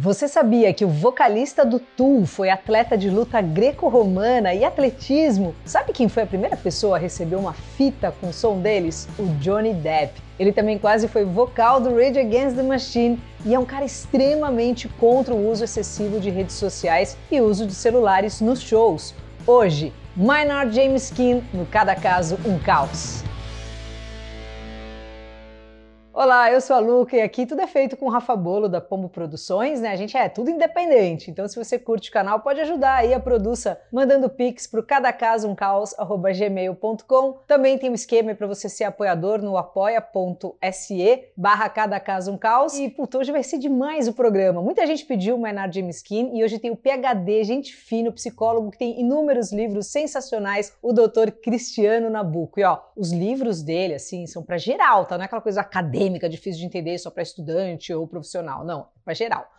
Você sabia que o vocalista do Tool foi atleta de luta greco-romana e atletismo? Sabe quem foi a primeira pessoa a receber uma fita com o som deles? O Johnny Depp. Ele também quase foi vocal do Rage Against the Machine e é um cara extremamente contra o uso excessivo de redes sociais e uso de celulares nos shows. Hoje, Maynard James Keane no Cada Caso Um Caos. Olá, eu sou a Luca e aqui tudo é feito com o Rafa Bolo da Pombo Produções, né? A gente é tudo independente, então se você curte o canal pode ajudar aí a Produça mandando pix pro cada caso um caos gmail.com. Também tem um esquema para você ser apoiador no apoia.se barra cada caso um caos. E puta, hoje vai ser demais o programa. Muita gente pediu o Maynard James Skin e hoje tem o PhD, gente fino, psicólogo que tem inúmeros livros sensacionais, o Dr. Cristiano Nabuco. E ó, os livros dele assim são para geral, tá? Não é aquela coisa acadêmica acadêmica, difícil de entender só para estudante ou profissional, não, para geral.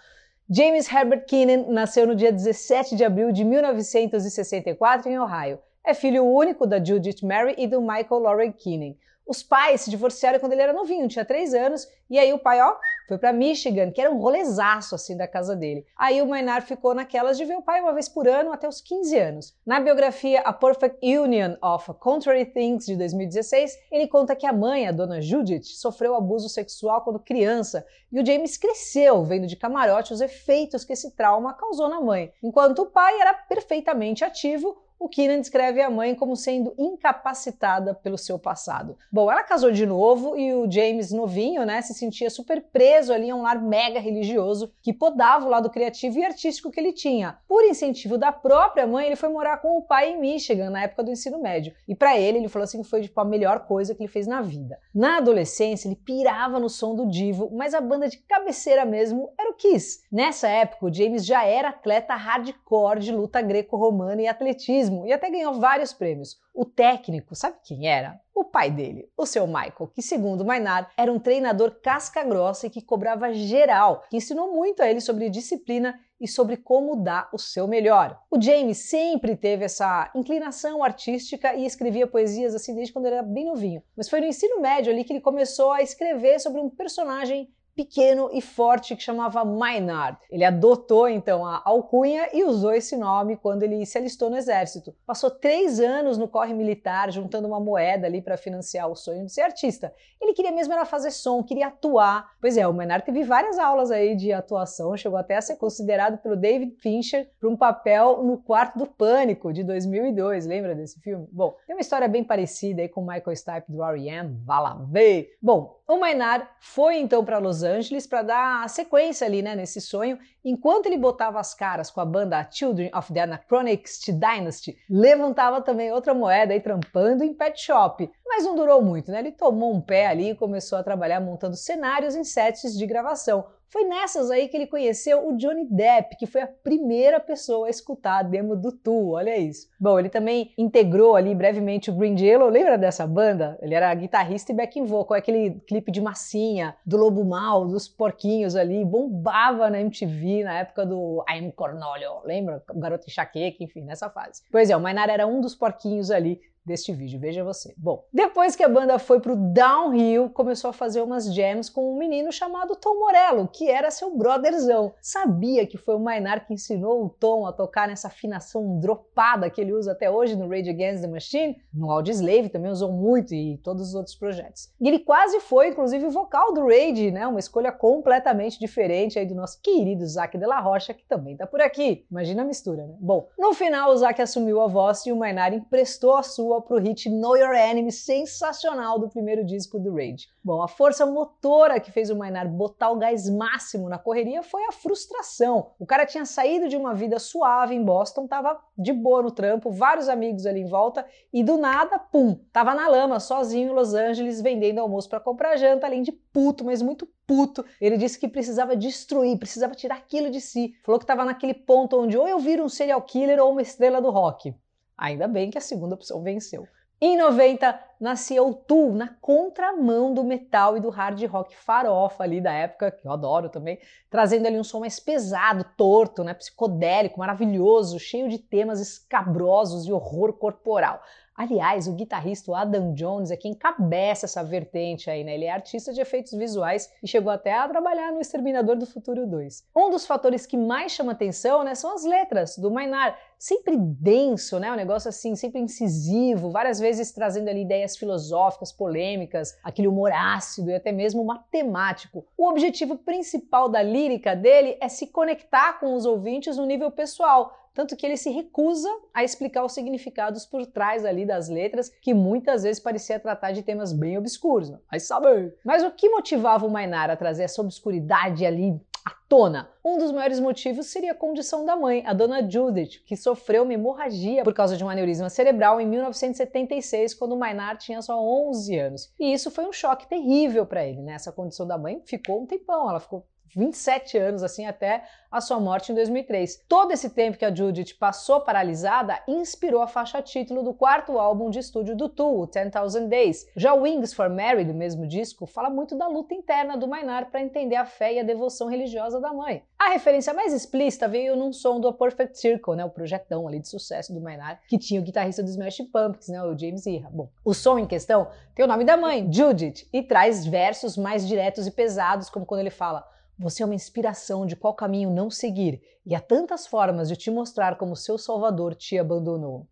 James Herbert Keenan nasceu no dia 17 de abril de 1964 em Ohio. É filho único da Judith Mary e do Michael Laurie Keenan. Os pais se divorciaram quando ele era novinho, tinha 3 anos, e aí o pai, ó, foi para Michigan, que era um rolezaço assim da casa dele. Aí o Maynard ficou naquelas de ver o pai uma vez por ano até os 15 anos. Na biografia A Perfect Union of Contrary Things de 2016, ele conta que a mãe, a dona Judith, sofreu abuso sexual quando criança, e o James cresceu vendo de camarote os efeitos que esse trauma causou na mãe. Enquanto o pai era perfeitamente ativo, o Keenan descreve a mãe como sendo incapacitada pelo seu passado. Bom, ela casou de novo e o James, novinho, né, se sentia super preso ali a um lar mega religioso que podava o lado criativo e artístico que ele tinha. Por incentivo da própria mãe, ele foi morar com o pai em Michigan na época do ensino médio. E para ele, ele falou assim que foi tipo, a melhor coisa que ele fez na vida. Na adolescência, ele pirava no som do Divo, mas a banda de cabeceira mesmo era o Kiss. Nessa época, o James já era atleta hardcore de luta greco-romana e atletismo e até ganhou vários prêmios. O técnico, sabe quem era? O pai dele, o seu Michael, que segundo Maynard era um treinador casca grossa e que cobrava geral, que ensinou muito a ele sobre disciplina e sobre como dar o seu melhor. O James sempre teve essa inclinação artística e escrevia poesias assim desde quando era bem novinho. Mas foi no ensino médio ali que ele começou a escrever sobre um personagem pequeno e forte que chamava Maynard. Ele adotou então a alcunha e usou esse nome quando ele se alistou no exército. Passou três anos no corre militar, juntando uma moeda ali para financiar o sonho de ser artista. Ele queria mesmo era fazer som, queria atuar. Pois é, o Maynard teve várias aulas aí de atuação, chegou até a ser considerado pelo David Fincher para um papel no Quarto do Pânico de 2002. Lembra desse filme? Bom, tem uma história bem parecida aí com Michael Stipe do R.E.M. Vá lá ver. Bom, o Maynard foi então para Los Angeles para dar sequência ali, né, nesse sonho, enquanto ele botava as caras com a banda Children of the Anachronics Dynasty, levantava também outra moeda aí trampando em pet shop. Mas não durou muito, né? Ele tomou um pé ali e começou a trabalhar montando cenários em sets de gravação. Foi nessas aí que ele conheceu o Johnny Depp, que foi a primeira pessoa a escutar a demo do Tu, olha isso. Bom, ele também integrou ali brevemente o Green Jello, lembra dessa banda? Ele era guitarrista e backing vocal, aquele clipe de massinha, do Lobo Mal, dos porquinhos ali, bombava na MTV na época do I'm Cornolio, lembra? O Garoto Enxaqueca, enfim, nessa fase. Pois é, o Maynard era um dos porquinhos ali deste vídeo, veja você. Bom, depois que a banda foi pro downhill, começou a fazer umas jams com um menino chamado Tom Morello, que era seu brotherzão. Sabia que foi o Maynard que ensinou o Tom a tocar nessa afinação dropada que ele usa até hoje no Rage Against the Machine? No Audioslave também usou muito e todos os outros projetos. E ele quase foi, inclusive, o vocal do Rage, né? Uma escolha completamente diferente aí do nosso querido Zac de la Rocha, que também tá por aqui. Imagina a mistura, né? Bom, no final o Zac assumiu a voz e o Maynard emprestou a sua para o hit Know Your Enemy, sensacional do primeiro disco do Rage. Bom, a força motora que fez o Maynard botar o gás máximo na correria foi a frustração. O cara tinha saído de uma vida suave em Boston, tava de boa no trampo, vários amigos ali em volta e do nada, pum, tava na lama, sozinho em Los Angeles, vendendo almoço para comprar janta, além de puto, mas muito puto. Ele disse que precisava destruir, precisava tirar aquilo de si. Falou que estava naquele ponto onde ou eu viro um serial killer ou uma estrela do rock. Ainda bem que a segunda opção venceu. Em 90, nascia o Tool, na contramão do metal e do hard rock farofa ali da época, que eu adoro também, trazendo ali um som mais pesado, torto, né, psicodélico, maravilhoso, cheio de temas escabrosos e horror corporal. Aliás, o guitarrista Adam Jones é quem encabeça essa vertente aí, né? Ele é artista de efeitos visuais e chegou até a trabalhar no Exterminador do Futuro 2. Um dos fatores que mais chama atenção, né, são as letras do Maynard. Sempre denso, né? Um negócio assim, sempre incisivo, várias vezes trazendo ali ideias filosóficas, polêmicas, aquele humor ácido e até mesmo matemático. O objetivo principal da lírica dele é se conectar com os ouvintes no nível pessoal, tanto que ele se recusa a explicar os significados por trás ali das letras, que muitas vezes parecia tratar de temas bem obscuros, não? mas sabe. Mas o que motivava o Mainar a trazer essa obscuridade ali à tona? Um dos maiores motivos seria a condição da mãe, a dona Judith, que sofreu uma hemorragia por causa de um aneurisma cerebral em 1976, quando o Maynard tinha só 11 anos. E isso foi um choque terrível para ele, né? Essa condição da mãe ficou um tempão, ela ficou 27 anos, assim, até a sua morte em 2003. Todo esse tempo que a Judith passou paralisada inspirou a faixa título do quarto álbum de estúdio do Tool, 10,000 Days. Já Wings for Mary, do mesmo disco, fala muito da luta interna do Maynard para entender a fé e a devoção religiosa da mãe. A referência mais explícita veio num som do A Perfect Circle, né, o projetão ali de sucesso do Maynard, que tinha o guitarrista do Smash Pumpkins, né, o James Iha. Bom, o som em questão tem o nome da mãe, Judith, e traz versos mais diretos e pesados, como quando ele fala você é uma inspiração de qual caminho não seguir, e há tantas formas de te mostrar como seu Salvador te abandonou.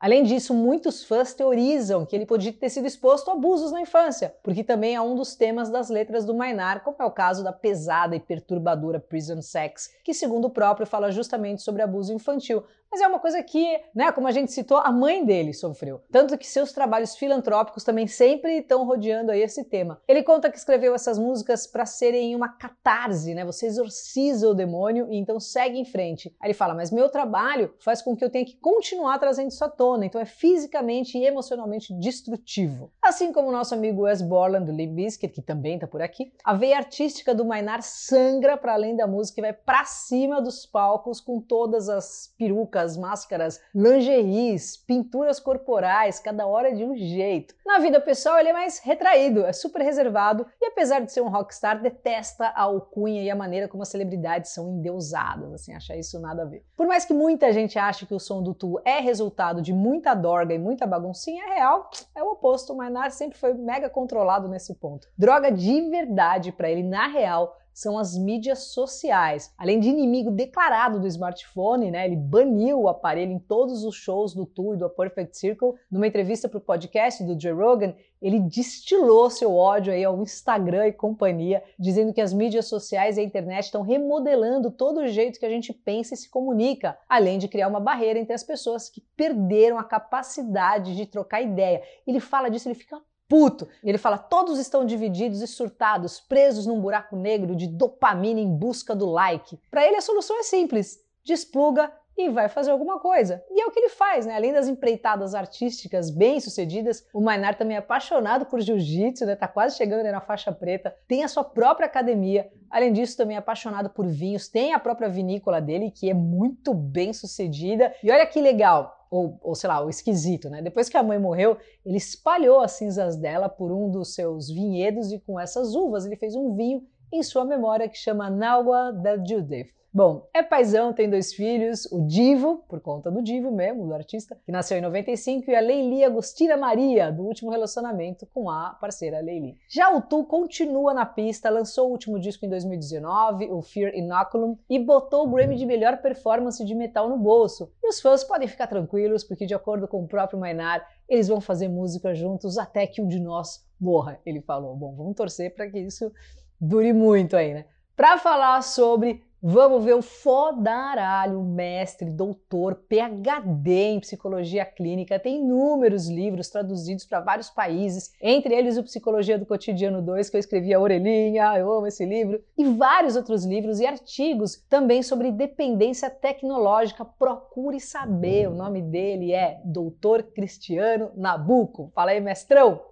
Além disso, muitos fãs teorizam que ele podia ter sido exposto a abusos na infância, porque também é um dos temas das letras do Mainar, como é o caso da pesada e perturbadora Prison Sex, que, segundo o próprio, fala justamente sobre abuso infantil, mas é uma coisa que, né, como a gente citou, a mãe dele sofreu. Tanto que seus trabalhos filantrópicos também sempre estão rodeando aí esse tema. Ele conta que escreveu essas músicas para serem uma catarse, né? Você exorciza o demônio e então segue em frente. Aí ele fala: "Mas meu trabalho faz com que eu tenha que continuar trazendo isso à tona, então é fisicamente e emocionalmente destrutivo". Assim como o nosso amigo Wes Borland do Limp Bizkit, que também tá por aqui, a veia artística do Mainar sangra para além da música e vai para cima dos palcos com todas as perucas perucas, máscaras, lingeries, pinturas corporais, cada hora de um jeito. Na vida pessoal, ele é mais retraído, é super reservado e, apesar de ser um rockstar, detesta a alcunha e a maneira como as celebridades são endeusadas, assim, acha isso nada a ver. Por mais que muita gente ache que o som do Tu é resultado de muita dorga e muita baguncinha, é real, é o oposto. O Maynard sempre foi mega controlado nesse ponto. Droga de verdade para ele, na real, são as mídias sociais. Além de inimigo declarado do smartphone, né, ele baniu o aparelho em todos os shows do Tour e do A Perfect Circle. Numa entrevista para o podcast do Joe Rogan, ele destilou seu ódio aí ao Instagram e companhia, dizendo que as mídias sociais e a internet estão remodelando todo o jeito que a gente pensa e se comunica, além de criar uma barreira entre as pessoas que perderam a capacidade de trocar ideia. Ele fala disso, ele fica puto. E ele fala: todos estão divididos e surtados, presos num buraco negro de dopamina em busca do like. Para ele a solução é simples: despluga e vai fazer alguma coisa. E é o que ele faz, né? Além das empreitadas artísticas bem-sucedidas, o Maynard também é apaixonado por jiu-jitsu, né? Tá quase chegando na faixa preta, tem a sua própria academia. Além disso, também é apaixonado por vinhos, tem a própria vinícola dele, que é muito bem sucedida. E olha que legal, ou, ou sei lá, o esquisito, né? Depois que a mãe morreu, ele espalhou as cinzas dela por um dos seus vinhedos e com essas uvas ele fez um vinho em sua memória que chama Nawa da Judith. Bom, é paisão, tem dois filhos, o Divo, por conta do Divo mesmo, do artista, que nasceu em 95, e a Leili Agostina Maria, do último relacionamento com a parceira Leili. Já o Tu continua na pista, lançou o último disco em 2019, o Fear Inoculum, e botou o Grammy de melhor performance de metal no bolso. E os fãs podem ficar tranquilos, porque de acordo com o próprio Maynard, eles vão fazer música juntos até que um de nós morra, ele falou. Bom, vamos torcer para que isso dure muito aí, né? Para falar sobre Vamos ver o fodaralho, mestre, doutor, PhD em psicologia clínica, tem inúmeros livros traduzidos para vários países, entre eles o Psicologia do Cotidiano 2, que eu escrevi a orelhinha, eu amo esse livro, e vários outros livros e artigos também sobre dependência tecnológica. Procure saber, o nome dele é Doutor Cristiano Nabuco. Fala aí, mestrão!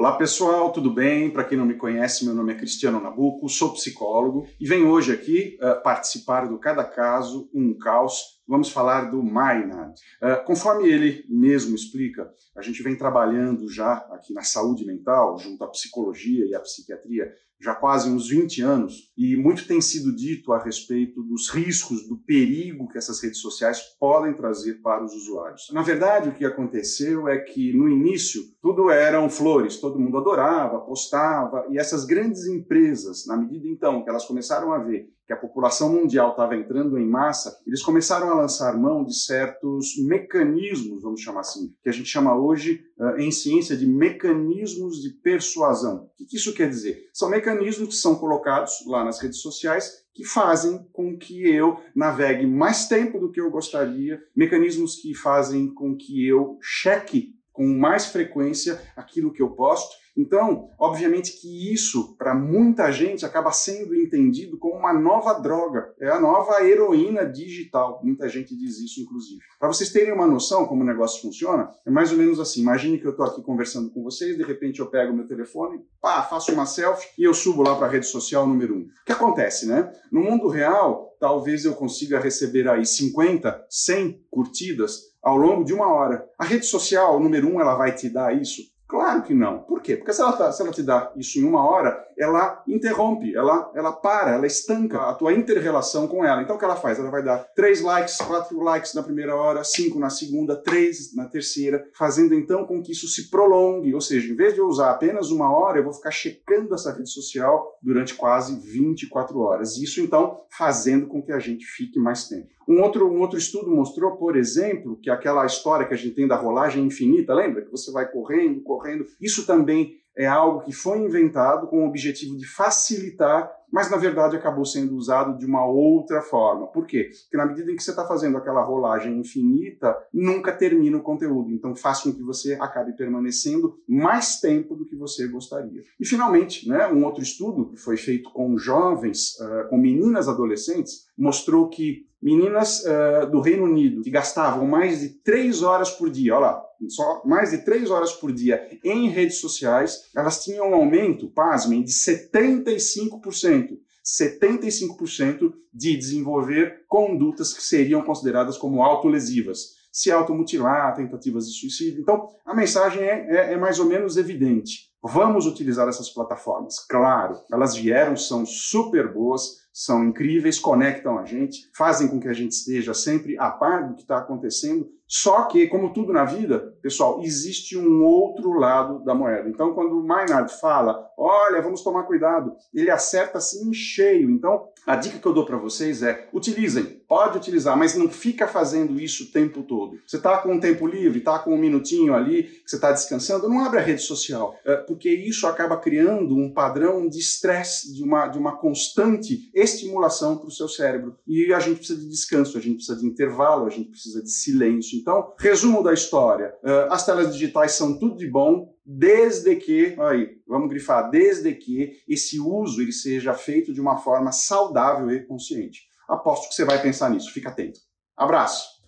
Olá pessoal, tudo bem? Para quem não me conhece, meu nome é Cristiano Nabuco, sou psicólogo e venho hoje aqui uh, participar do Cada Caso, um Caos, vamos falar do Maynard. Uh, conforme ele mesmo explica, a gente vem trabalhando já aqui na saúde mental, junto à psicologia e à psiquiatria, já quase uns 20 anos, e muito tem sido dito a respeito dos riscos, do perigo que essas redes sociais podem trazer para os usuários. Na verdade, o que aconteceu é que no início tudo eram flores, todo mundo adorava, postava, e essas grandes empresas, na medida então que elas começaram a ver que a população mundial estava entrando em massa, eles começaram a lançar mão de certos mecanismos, vamos chamar assim, que a gente chama hoje uh, em ciência de mecanismos de persuasão. O que isso quer dizer? São mecanismos que são colocados lá nas redes sociais que fazem com que eu navegue mais tempo do que eu gostaria, mecanismos que fazem com que eu cheque com mais frequência aquilo que eu posto então, obviamente que isso, para muita gente, acaba sendo entendido como uma nova droga, é a nova heroína digital. Muita gente diz isso, inclusive. Para vocês terem uma noção como o negócio funciona, é mais ou menos assim. Imagine que eu estou aqui conversando com vocês, de repente eu pego meu telefone, pá, faço uma selfie e eu subo lá para a rede social número um. O que acontece, né? No mundo real, talvez eu consiga receber aí 50, 100 curtidas ao longo de uma hora. A rede social número um, ela vai te dar isso? Claro que não. Por quê? Porque se ela, tá, se ela te dá isso em uma hora, ela interrompe, ela, ela para, ela estanca a tua inter-relação com ela. Então o que ela faz? Ela vai dar três likes, quatro likes na primeira hora, cinco na segunda, três na terceira, fazendo então com que isso se prolongue. Ou seja, em vez de eu usar apenas uma hora, eu vou ficar checando essa rede social durante quase 24 horas. Isso então fazendo com que a gente fique mais tempo. Um outro, um outro estudo mostrou, por exemplo, que aquela história que a gente tem da rolagem infinita, lembra? Que você vai correndo, correndo. Isso também é algo que foi inventado com o objetivo de facilitar mas na verdade acabou sendo usado de uma outra forma. Por quê? Porque na medida em que você está fazendo aquela rolagem infinita, nunca termina o conteúdo. Então faz com que você acabe permanecendo mais tempo do que você gostaria. E finalmente, né, um outro estudo que foi feito com jovens, uh, com meninas adolescentes, mostrou que meninas uh, do Reino Unido que gastavam mais de três horas por dia, olha lá, só mais de três horas por dia em redes sociais, elas tinham um aumento, pasmem, de 75%. 75% de desenvolver condutas que seriam consideradas como autolesivas. Se automutilar, tentativas de suicídio. Então, a mensagem é, é, é mais ou menos evidente. Vamos utilizar essas plataformas. Claro, elas vieram, são super boas, são incríveis, conectam a gente, fazem com que a gente esteja sempre a par do que está acontecendo. Só que, como tudo na vida, pessoal, existe um outro lado da moeda. Então, quando o Maynard fala, olha, vamos tomar cuidado, ele acerta assim em cheio. Então, a dica que eu dou para vocês é: utilizem, pode utilizar, mas não fica fazendo isso o tempo todo. Você está com um tempo livre, está com um minutinho ali, que você está descansando, não abre a rede social, é, porque isso acaba criando um padrão de estresse, de uma, de uma constante estimulação para o seu cérebro. E a gente precisa de descanso, a gente precisa de intervalo, a gente precisa de silêncio. Então, resumo da história: uh, as telas digitais são tudo de bom, desde que, aí, vamos grifar, desde que esse uso ele seja feito de uma forma saudável e consciente. Aposto que você vai pensar nisso, fica atento. Abraço!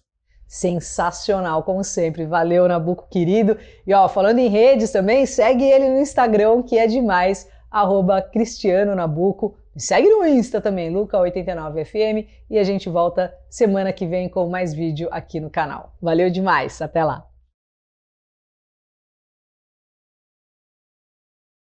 Sensacional, como sempre. Valeu, Nabuco querido. E ó, falando em redes também, segue ele no Instagram, que é demais, arroba Cristiano Nabuco. Me segue no Insta também, Luca89FM, e a gente volta semana que vem com mais vídeo aqui no canal. Valeu demais, até lá!